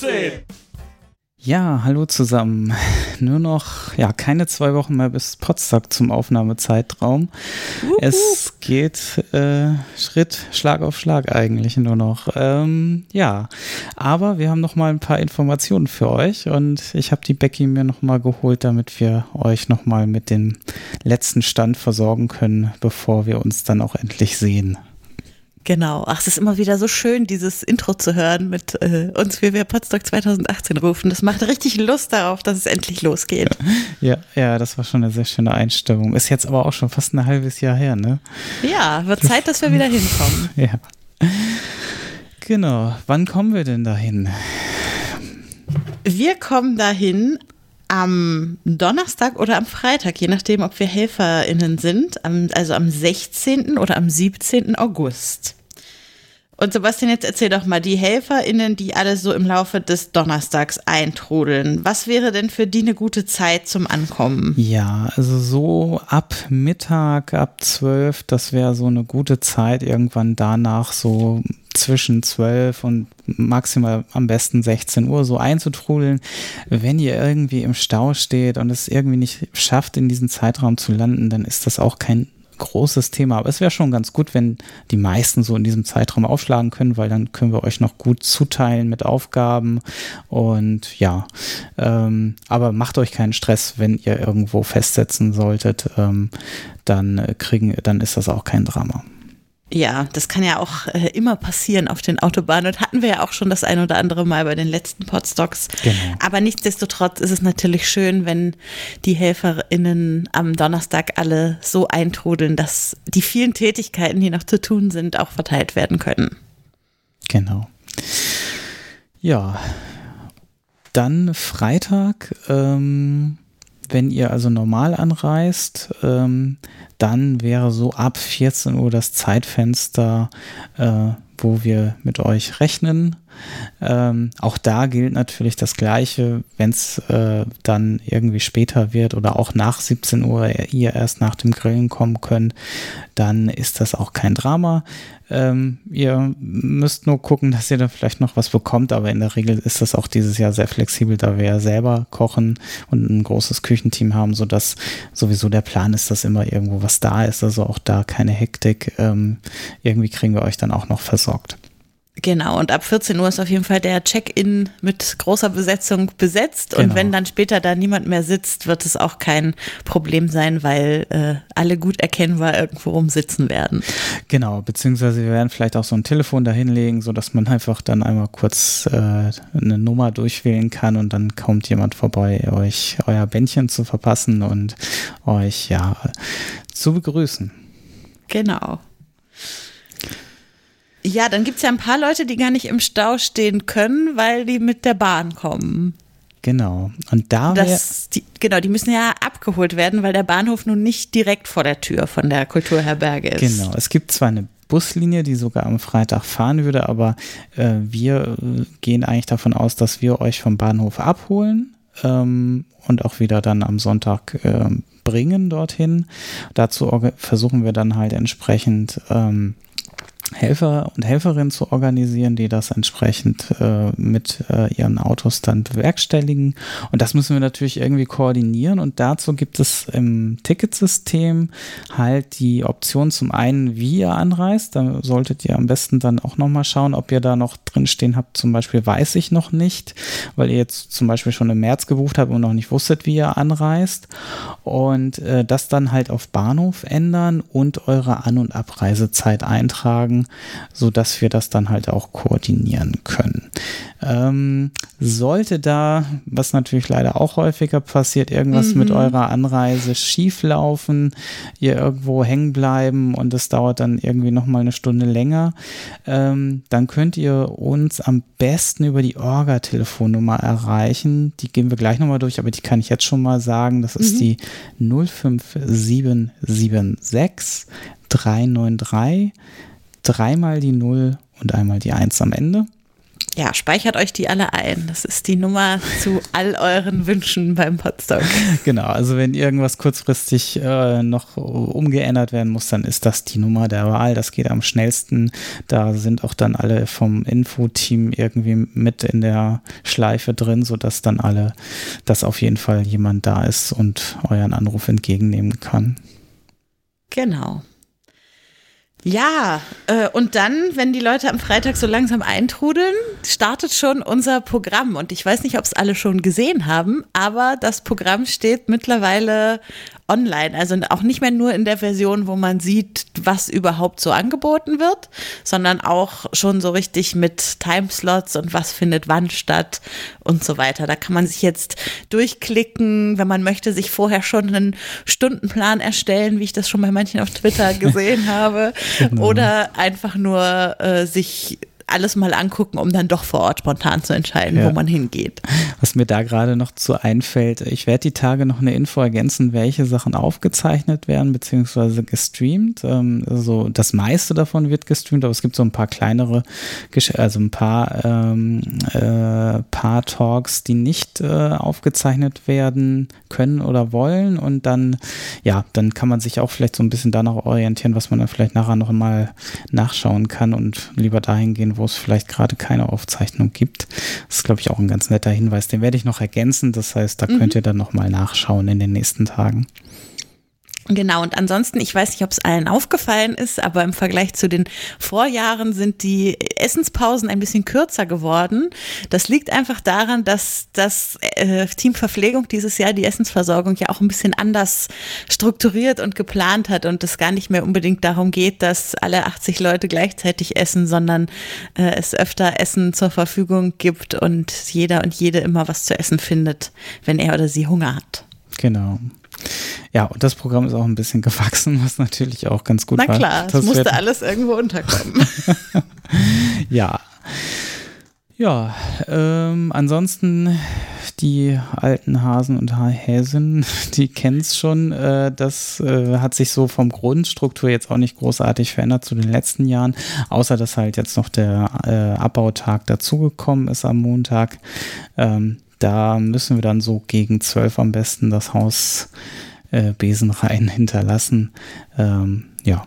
2018! Ja, hallo zusammen. Nur noch, ja, keine zwei Wochen mehr bis Potsdam zum Aufnahmezeitraum. Uh, es geht äh, Schritt, Schlag auf Schlag eigentlich nur noch. Ähm, ja, aber wir haben noch mal ein paar Informationen für euch und ich habe die Becky mir noch mal geholt, damit wir euch noch mal mit dem letzten Stand versorgen können, bevor wir uns dann auch endlich sehen. Genau. Ach, es ist immer wieder so schön, dieses Intro zu hören mit äh, uns, wie wir Potsdok 2018 rufen. Das macht richtig Lust darauf, dass es endlich losgeht. Ja, ja, das war schon eine sehr schöne Einstimmung. Ist jetzt aber auch schon fast ein halbes Jahr her, ne? Ja, wird Zeit, dass wir wieder hinkommen. Ja. Genau. Wann kommen wir denn dahin? Wir kommen dahin am Donnerstag oder am Freitag, je nachdem, ob wir HelferInnen sind, also am 16. oder am 17. August. Und Sebastian, jetzt erzähl doch mal, die HelferInnen, die alle so im Laufe des Donnerstags eintrudeln, was wäre denn für die eine gute Zeit zum Ankommen? Ja, also so ab Mittag, ab 12, das wäre so eine gute Zeit, irgendwann danach so zwischen 12 und maximal am besten 16 Uhr so einzutrudeln. Wenn ihr irgendwie im Stau steht und es irgendwie nicht schafft, in diesen Zeitraum zu landen, dann ist das auch kein großes Thema. Aber es wäre schon ganz gut, wenn die meisten so in diesem Zeitraum aufschlagen können, weil dann können wir euch noch gut zuteilen mit Aufgaben. Und ja, ähm, aber macht euch keinen Stress, wenn ihr irgendwo festsetzen solltet. Ähm, dann kriegen, dann ist das auch kein Drama. Ja, das kann ja auch äh, immer passieren auf den Autobahnen und hatten wir ja auch schon das ein oder andere Mal bei den letzten Podstocks. Genau. Aber nichtsdestotrotz ist es natürlich schön, wenn die HelferInnen am Donnerstag alle so eintrudeln, dass die vielen Tätigkeiten, die noch zu tun sind, auch verteilt werden können. Genau. Ja, dann Freitag. Ähm wenn ihr also normal anreist, ähm, dann wäre so ab 14 Uhr das Zeitfenster, äh, wo wir mit euch rechnen. Ähm, auch da gilt natürlich das Gleiche, wenn es äh, dann irgendwie später wird oder auch nach 17 Uhr ihr erst nach dem Grillen kommen könnt, dann ist das auch kein Drama. Ähm, ihr müsst nur gucken, dass ihr da vielleicht noch was bekommt, aber in der Regel ist das auch dieses Jahr sehr flexibel, da wir ja selber kochen und ein großes Küchenteam haben, sodass sowieso der Plan ist, dass immer irgendwo was da ist, also auch da keine Hektik. Ähm, irgendwie kriegen wir euch dann auch noch versorgt. Genau, und ab 14 Uhr ist auf jeden Fall der Check-in mit großer Besetzung besetzt. Genau. Und wenn dann später da niemand mehr sitzt, wird es auch kein Problem sein, weil äh, alle gut erkennbar irgendwo rumsitzen werden. Genau, beziehungsweise wir werden vielleicht auch so ein Telefon dahinlegen, sodass man einfach dann einmal kurz äh, eine Nummer durchwählen kann und dann kommt jemand vorbei, euch euer Bändchen zu verpassen und euch ja zu begrüßen. Genau. Ja, dann gibt es ja ein paar Leute, die gar nicht im Stau stehen können, weil die mit der Bahn kommen. Genau. Und da das, die, genau, die müssen ja abgeholt werden, weil der Bahnhof nun nicht direkt vor der Tür von der Kulturherberge ist. Genau. Es gibt zwar eine Buslinie, die sogar am Freitag fahren würde, aber äh, wir äh, gehen eigentlich davon aus, dass wir euch vom Bahnhof abholen ähm, und auch wieder dann am Sonntag äh, bringen dorthin. Dazu versuchen wir dann halt entsprechend ähm, Helfer und Helferinnen zu organisieren, die das entsprechend äh, mit äh, ihren Autos dann bewerkstelligen. Und das müssen wir natürlich irgendwie koordinieren. Und dazu gibt es im Ticketsystem halt die Option zum einen, wie ihr anreist. Da solltet ihr am besten dann auch nochmal schauen, ob ihr da noch drin stehen habt. Zum Beispiel weiß ich noch nicht, weil ihr jetzt zum Beispiel schon im März gebucht habt und noch nicht wusstet, wie ihr anreist. Und äh, das dann halt auf Bahnhof ändern und eure An- und Abreisezeit eintragen so dass wir das dann halt auch koordinieren können. Ähm, sollte da, was natürlich leider auch häufiger passiert, irgendwas mhm. mit eurer Anreise schieflaufen, ihr irgendwo hängen bleiben und es dauert dann irgendwie nochmal eine Stunde länger, ähm, dann könnt ihr uns am besten über die Orga-Telefonnummer erreichen. Die gehen wir gleich nochmal durch, aber die kann ich jetzt schon mal sagen. Das ist mhm. die 05776 393 dreimal die 0 und einmal die 1 am Ende. ja, speichert euch die alle ein. Das ist die Nummer zu all euren Wünschen beim Podstock. Genau, also wenn irgendwas kurzfristig äh, noch umgeändert werden muss, dann ist das die Nummer der Wahl. Das geht am schnellsten. Da sind auch dann alle vom Info-Team irgendwie mit in der Schleife drin, sodass dann alle, dass auf jeden Fall jemand da ist und euren Anruf entgegennehmen kann. Genau. Ja, äh, und dann, wenn die Leute am Freitag so langsam eintrudeln, startet schon unser Programm. Und ich weiß nicht, ob es alle schon gesehen haben, aber das Programm steht mittlerweile online. Also auch nicht mehr nur in der Version, wo man sieht, was überhaupt so angeboten wird, sondern auch schon so richtig mit Timeslots und was findet wann statt und so weiter. Da kann man sich jetzt durchklicken, wenn man möchte, sich vorher schon einen Stundenplan erstellen, wie ich das schon bei manchen auf Twitter gesehen habe. Genau. Oder einfach nur äh, sich alles mal angucken, um dann doch vor Ort spontan zu entscheiden, ja. wo man hingeht. Was mir da gerade noch zu einfällt, ich werde die Tage noch eine Info ergänzen, welche Sachen aufgezeichnet werden, beziehungsweise gestreamt. Also das meiste davon wird gestreamt, aber es gibt so ein paar kleinere, also ein paar, ähm, äh, paar Talks, die nicht äh, aufgezeichnet werden können oder wollen. Und dann, ja, dann kann man sich auch vielleicht so ein bisschen danach orientieren, was man dann vielleicht nachher noch mal nachschauen kann und lieber dahin gehen, wo es vielleicht gerade keine Aufzeichnung gibt. Das ist, glaube ich, auch ein ganz netter Hinweis. Den werde ich noch ergänzen. Das heißt, da mhm. könnt ihr dann nochmal nachschauen in den nächsten Tagen. Genau, und ansonsten, ich weiß nicht, ob es allen aufgefallen ist, aber im Vergleich zu den Vorjahren sind die Essenspausen ein bisschen kürzer geworden. Das liegt einfach daran, dass das äh, Team Verpflegung dieses Jahr die Essensversorgung ja auch ein bisschen anders strukturiert und geplant hat und es gar nicht mehr unbedingt darum geht, dass alle 80 Leute gleichzeitig essen, sondern äh, es öfter Essen zur Verfügung gibt und jeder und jede immer was zu essen findet, wenn er oder sie Hunger hat. Genau. Ja, und das Programm ist auch ein bisschen gewachsen, was natürlich auch ganz gut war. Na klar, es musste alles irgendwo unterkommen. ja. Ja, ähm, ansonsten die alten Hasen und Häsen, die kennen es schon. Äh, das äh, hat sich so vom Grundstruktur jetzt auch nicht großartig verändert zu den letzten Jahren, außer dass halt jetzt noch der äh, Abbautag dazugekommen ist am Montag. Ähm, da müssen wir dann so gegen zwölf am besten das Haus äh, Besenreihen hinterlassen. Ähm, ja.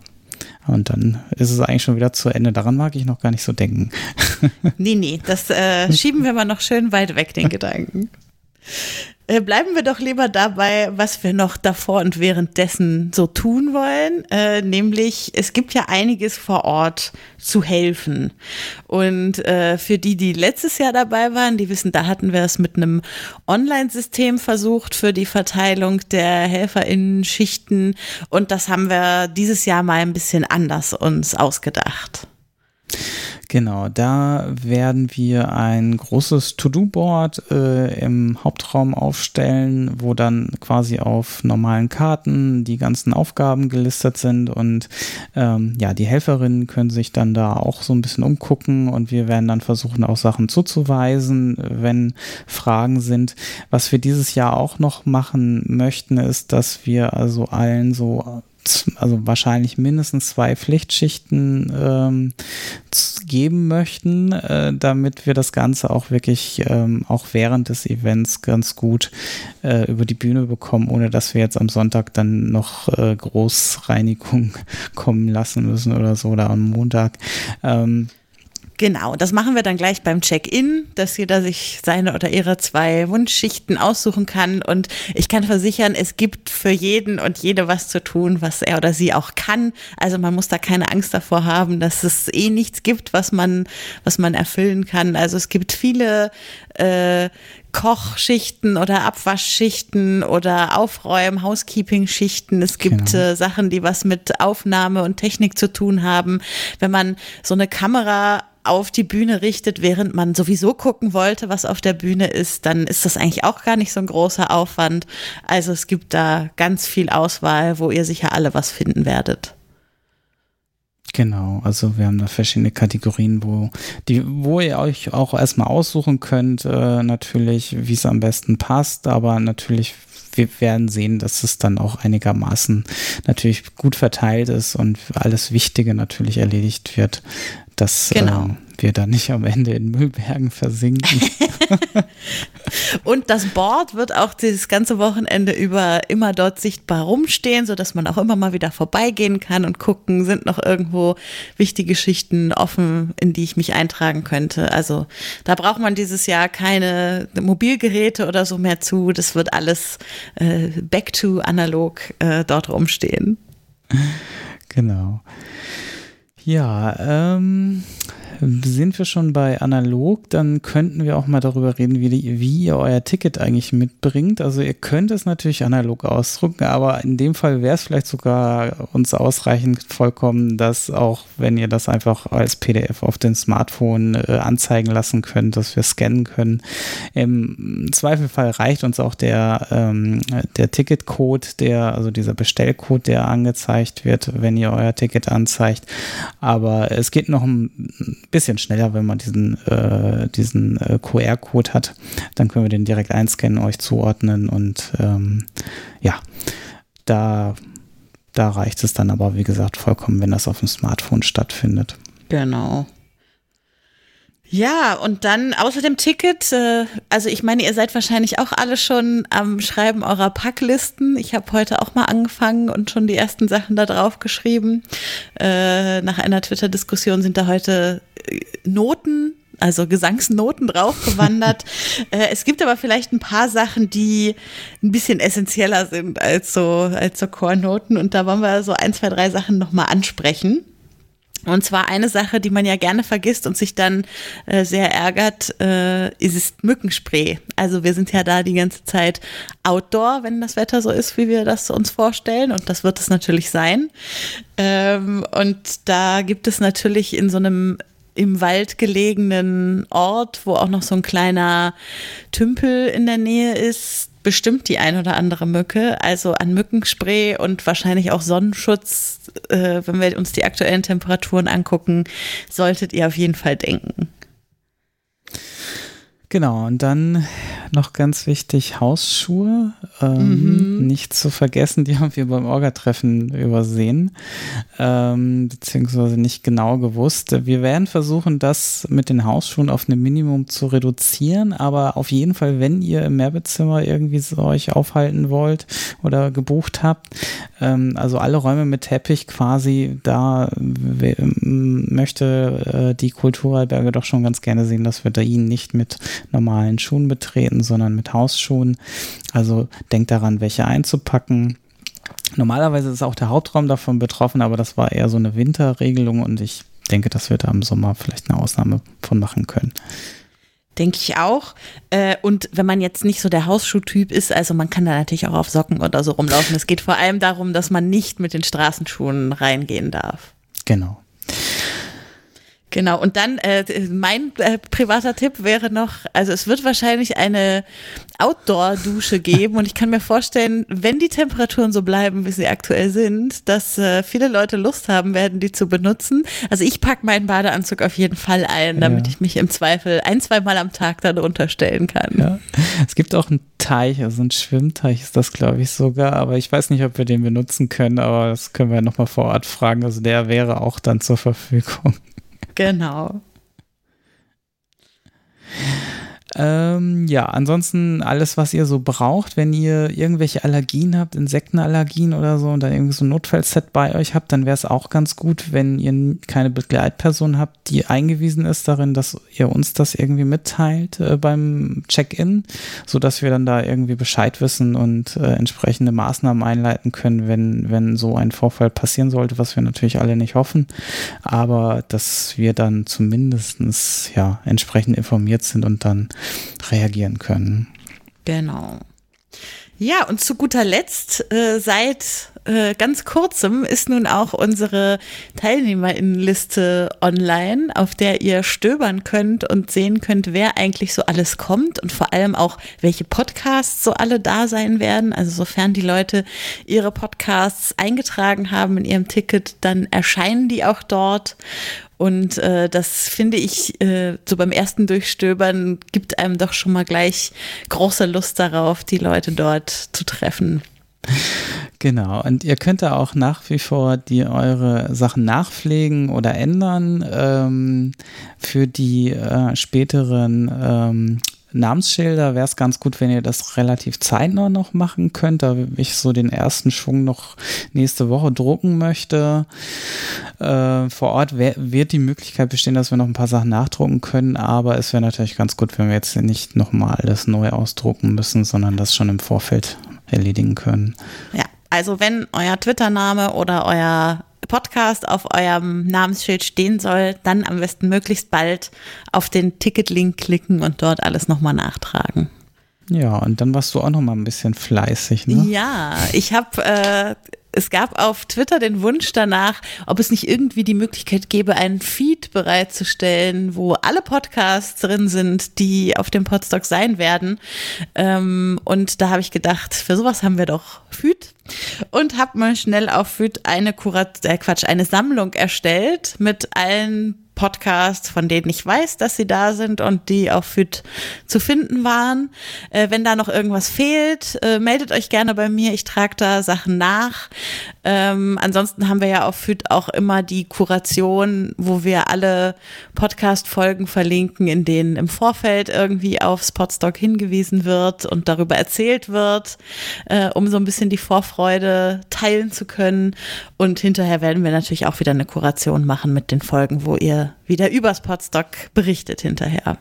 Und dann ist es eigentlich schon wieder zu Ende. Daran mag ich noch gar nicht so denken. nee, nee, das äh, schieben wir mal noch schön weit weg, den Gedanken. Äh, bleiben wir doch lieber dabei, was wir noch davor und währenddessen so tun wollen. Äh, nämlich, es gibt ja einiges vor Ort zu helfen. Und äh, für die, die letztes Jahr dabei waren, die wissen, da hatten wir es mit einem Online-System versucht für die Verteilung der HelferInnen-Schichten. Und das haben wir dieses Jahr mal ein bisschen anders uns ausgedacht. Genau, da werden wir ein großes To-Do-Board äh, im Hauptraum aufstellen, wo dann quasi auf normalen Karten die ganzen Aufgaben gelistet sind und ähm, ja, die Helferinnen können sich dann da auch so ein bisschen umgucken und wir werden dann versuchen, auch Sachen zuzuweisen, wenn Fragen sind. Was wir dieses Jahr auch noch machen möchten, ist, dass wir also allen so also wahrscheinlich mindestens zwei Pflichtschichten ähm, geben möchten, äh, damit wir das Ganze auch wirklich ähm, auch während des Events ganz gut äh, über die Bühne bekommen, ohne dass wir jetzt am Sonntag dann noch äh, Großreinigung kommen lassen müssen oder so oder am Montag. Ähm, Genau, das machen wir dann gleich beim Check-in, dass jeder sich seine oder ihre zwei Wunschschichten aussuchen kann. Und ich kann versichern, es gibt für jeden und jede was zu tun, was er oder sie auch kann. Also man muss da keine Angst davor haben, dass es eh nichts gibt, was man, was man erfüllen kann. Also es gibt viele äh, Kochschichten oder Abwaschschichten oder Aufräumen, Housekeeping-Schichten. Es gibt genau. äh, Sachen, die was mit Aufnahme und Technik zu tun haben. Wenn man so eine Kamera auf die Bühne richtet, während man sowieso gucken wollte, was auf der Bühne ist, dann ist das eigentlich auch gar nicht so ein großer Aufwand. Also es gibt da ganz viel Auswahl, wo ihr sicher alle was finden werdet. Genau, also wir haben da verschiedene Kategorien, wo die, wo ihr euch auch erstmal aussuchen könnt, äh, natürlich, wie es am besten passt, aber natürlich wir werden sehen, dass es dann auch einigermaßen natürlich gut verteilt ist und alles Wichtige natürlich erledigt wird. Das, genau. Ähm, wir dann nicht am Ende in Müllbergen versinken. und das Board wird auch dieses ganze Wochenende über immer dort sichtbar rumstehen, sodass man auch immer mal wieder vorbeigehen kann und gucken, sind noch irgendwo wichtige Geschichten offen, in die ich mich eintragen könnte. Also da braucht man dieses Jahr keine Mobilgeräte oder so mehr zu. Das wird alles äh, back to analog äh, dort rumstehen. Genau. Ja, ähm, sind wir schon bei analog, dann könnten wir auch mal darüber reden, wie, die, wie ihr euer Ticket eigentlich mitbringt. Also ihr könnt es natürlich analog ausdrucken, aber in dem Fall wäre es vielleicht sogar uns ausreichend vollkommen, dass auch wenn ihr das einfach als PDF auf den Smartphone äh, anzeigen lassen könnt, dass wir scannen können. Im Zweifelfall reicht uns auch der, ähm, der Ticketcode, der, also dieser Bestellcode, der angezeigt wird, wenn ihr euer Ticket anzeigt. Aber es geht noch ein bisschen schneller, wenn man diesen, äh, diesen äh, QR-Code hat. Dann können wir den direkt einscannen, euch zuordnen und ähm, ja, da, da reicht es dann aber, wie gesagt, vollkommen, wenn das auf dem Smartphone stattfindet. Genau. Ja, und dann außer dem Ticket, äh, also ich meine, ihr seid wahrscheinlich auch alle schon am Schreiben eurer Packlisten. Ich habe heute auch mal angefangen und schon die ersten Sachen da drauf geschrieben. Äh, nach einer Twitter-Diskussion sind da heute äh, Noten also Gesangsnoten draufgewandert. äh, es gibt aber vielleicht ein paar Sachen, die ein bisschen essentieller sind als so, als so Chornoten. Und da wollen wir so ein, zwei, drei Sachen nochmal ansprechen. Und zwar eine Sache, die man ja gerne vergisst und sich dann äh, sehr ärgert, äh, ist Mückenspray. Also wir sind ja da die ganze Zeit outdoor, wenn das Wetter so ist, wie wir das uns vorstellen. Und das wird es natürlich sein. Ähm, und da gibt es natürlich in so einem im Wald gelegenen Ort, wo auch noch so ein kleiner Tümpel in der Nähe ist, bestimmt die ein oder andere Mücke. Also an Mückenspray und wahrscheinlich auch Sonnenschutz, äh, wenn wir uns die aktuellen Temperaturen angucken, solltet ihr auf jeden Fall denken. Genau, und dann noch ganz wichtig, Hausschuhe. Ähm, mhm. Nicht zu vergessen, die haben wir beim Orga-Treffen übersehen, ähm, beziehungsweise nicht genau gewusst. Wir werden versuchen, das mit den Hausschuhen auf ein Minimum zu reduzieren, aber auf jeden Fall, wenn ihr im Mehrbettzimmer irgendwie so euch aufhalten wollt oder gebucht habt, ähm, also alle Räume mit Teppich quasi, da möchte äh, die Kulturalberge doch schon ganz gerne sehen, dass wir da ihnen nicht mit normalen Schuhen betreten, sondern mit Hausschuhen. Also denkt daran, welche einzupacken. Normalerweise ist auch der Hauptraum davon betroffen, aber das war eher so eine Winterregelung und ich denke, dass wir da im Sommer vielleicht eine Ausnahme von machen können. Denke ich auch. Äh, und wenn man jetzt nicht so der Hausschuhtyp ist, also man kann da natürlich auch auf Socken oder so rumlaufen. Es geht vor allem darum, dass man nicht mit den Straßenschuhen reingehen darf. Genau. Genau, und dann äh, mein äh, privater Tipp wäre noch, also es wird wahrscheinlich eine Outdoor-Dusche geben und ich kann mir vorstellen, wenn die Temperaturen so bleiben, wie sie aktuell sind, dass äh, viele Leute Lust haben werden, die zu benutzen. Also ich packe meinen Badeanzug auf jeden Fall ein, damit ja. ich mich im Zweifel ein, zwei Mal am Tag darunter stellen kann. Ja. Es gibt auch einen Teich, also ein Schwimmteich ist das, glaube ich, sogar, aber ich weiß nicht, ob wir den benutzen können, aber das können wir nochmal vor Ort fragen. Also der wäre auch dann zur Verfügung. Genau. Ähm, ja, ansonsten alles, was ihr so braucht, wenn ihr irgendwelche Allergien habt, Insektenallergien oder so und dann irgendwie so ein Notfallset bei euch habt, dann wäre es auch ganz gut, wenn ihr keine Begleitperson habt, die eingewiesen ist darin, dass ihr uns das irgendwie mitteilt äh, beim Check-in, sodass wir dann da irgendwie Bescheid wissen und äh, entsprechende Maßnahmen einleiten können, wenn, wenn so ein Vorfall passieren sollte, was wir natürlich alle nicht hoffen, aber dass wir dann zumindestens ja entsprechend informiert sind und dann reagieren können. Genau. Ja, und zu guter Letzt, äh, seit äh, ganz kurzem ist nun auch unsere Teilnehmerinnenliste online, auf der ihr stöbern könnt und sehen könnt, wer eigentlich so alles kommt und vor allem auch, welche Podcasts so alle da sein werden. Also sofern die Leute ihre Podcasts eingetragen haben in ihrem Ticket, dann erscheinen die auch dort. Und äh, das finde ich, äh, so beim ersten Durchstöbern gibt einem doch schon mal gleich große Lust darauf, die Leute dort zu treffen. Genau, und ihr könnt da auch nach wie vor die eure Sachen nachpflegen oder ändern. Ähm, für die äh, späteren ähm, Namensschilder wäre es ganz gut, wenn ihr das relativ zeitnah noch machen könnt, da ich so den ersten Schwung noch nächste Woche drucken möchte. Äh, vor Ort wird die Möglichkeit bestehen, dass wir noch ein paar Sachen nachdrucken können, aber es wäre natürlich ganz gut, wenn wir jetzt nicht nochmal alles neu ausdrucken müssen, sondern das schon im Vorfeld erledigen können. Ja, also wenn euer Twitter-Name oder euer Podcast auf eurem Namensschild stehen soll, dann am besten möglichst bald auf den Ticket-Link klicken und dort alles nochmal nachtragen. Ja, und dann warst du auch nochmal ein bisschen fleißig, ne? Ja, ich habe äh, es gab auf Twitter den Wunsch danach, ob es nicht irgendwie die Möglichkeit gäbe, einen Feed bereitzustellen, wo alle Podcasts drin sind, die auf dem Podstock sein werden. Ähm, und da habe ich gedacht, für sowas haben wir doch Feed und habe mal schnell auf Feed eine Kurat, äh Quatsch, eine Sammlung erstellt mit allen Podcasts, von denen ich weiß, dass sie da sind und die auf FIT zu finden waren. Äh, wenn da noch irgendwas fehlt, äh, meldet euch gerne bei mir. Ich trage da Sachen nach. Ähm, ansonsten haben wir ja auf FIT auch immer die Kuration, wo wir alle Podcast-Folgen verlinken, in denen im Vorfeld irgendwie auf Spotstock hingewiesen wird und darüber erzählt wird, äh, um so ein bisschen die Vorfreude teilen zu können. Und hinterher werden wir natürlich auch wieder eine Kuration machen mit den Folgen, wo ihr wieder übers Podstock berichtet hinterher.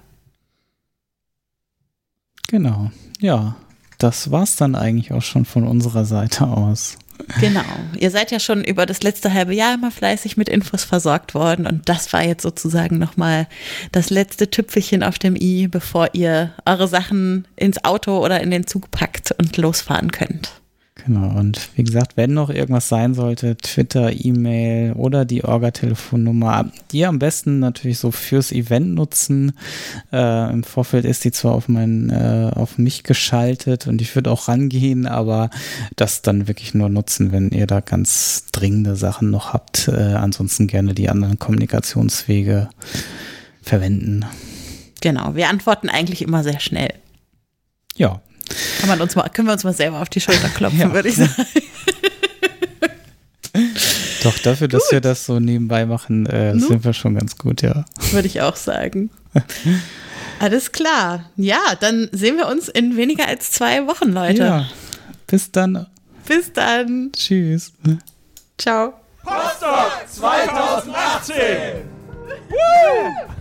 Genau, ja, das war's dann eigentlich auch schon von unserer Seite aus. Genau. Ihr seid ja schon über das letzte halbe Jahr immer fleißig mit Infos versorgt worden und das war jetzt sozusagen nochmal das letzte Tüpfelchen auf dem i, bevor ihr eure Sachen ins Auto oder in den Zug packt und losfahren könnt. Genau, und wie gesagt, wenn noch irgendwas sein sollte, Twitter, E-Mail oder die Orga-Telefonnummer, die am besten natürlich so fürs Event nutzen. Äh, Im Vorfeld ist die zwar auf, mein, äh, auf mich geschaltet und ich würde auch rangehen, aber das dann wirklich nur nutzen, wenn ihr da ganz dringende Sachen noch habt. Äh, ansonsten gerne die anderen Kommunikationswege verwenden. Genau, wir antworten eigentlich immer sehr schnell. Ja, kann man uns mal, können wir uns mal selber auf die Schulter klopfen, ja. würde ich sagen. Doch, dafür, dass gut. wir das so nebenbei machen, äh, sind wir schon ganz gut, ja. Würde ich auch sagen. Alles klar. Ja, dann sehen wir uns in weniger als zwei Wochen, Leute. Ja. Bis dann. Bis dann. Tschüss. Ciao. Postock 2018! Woo!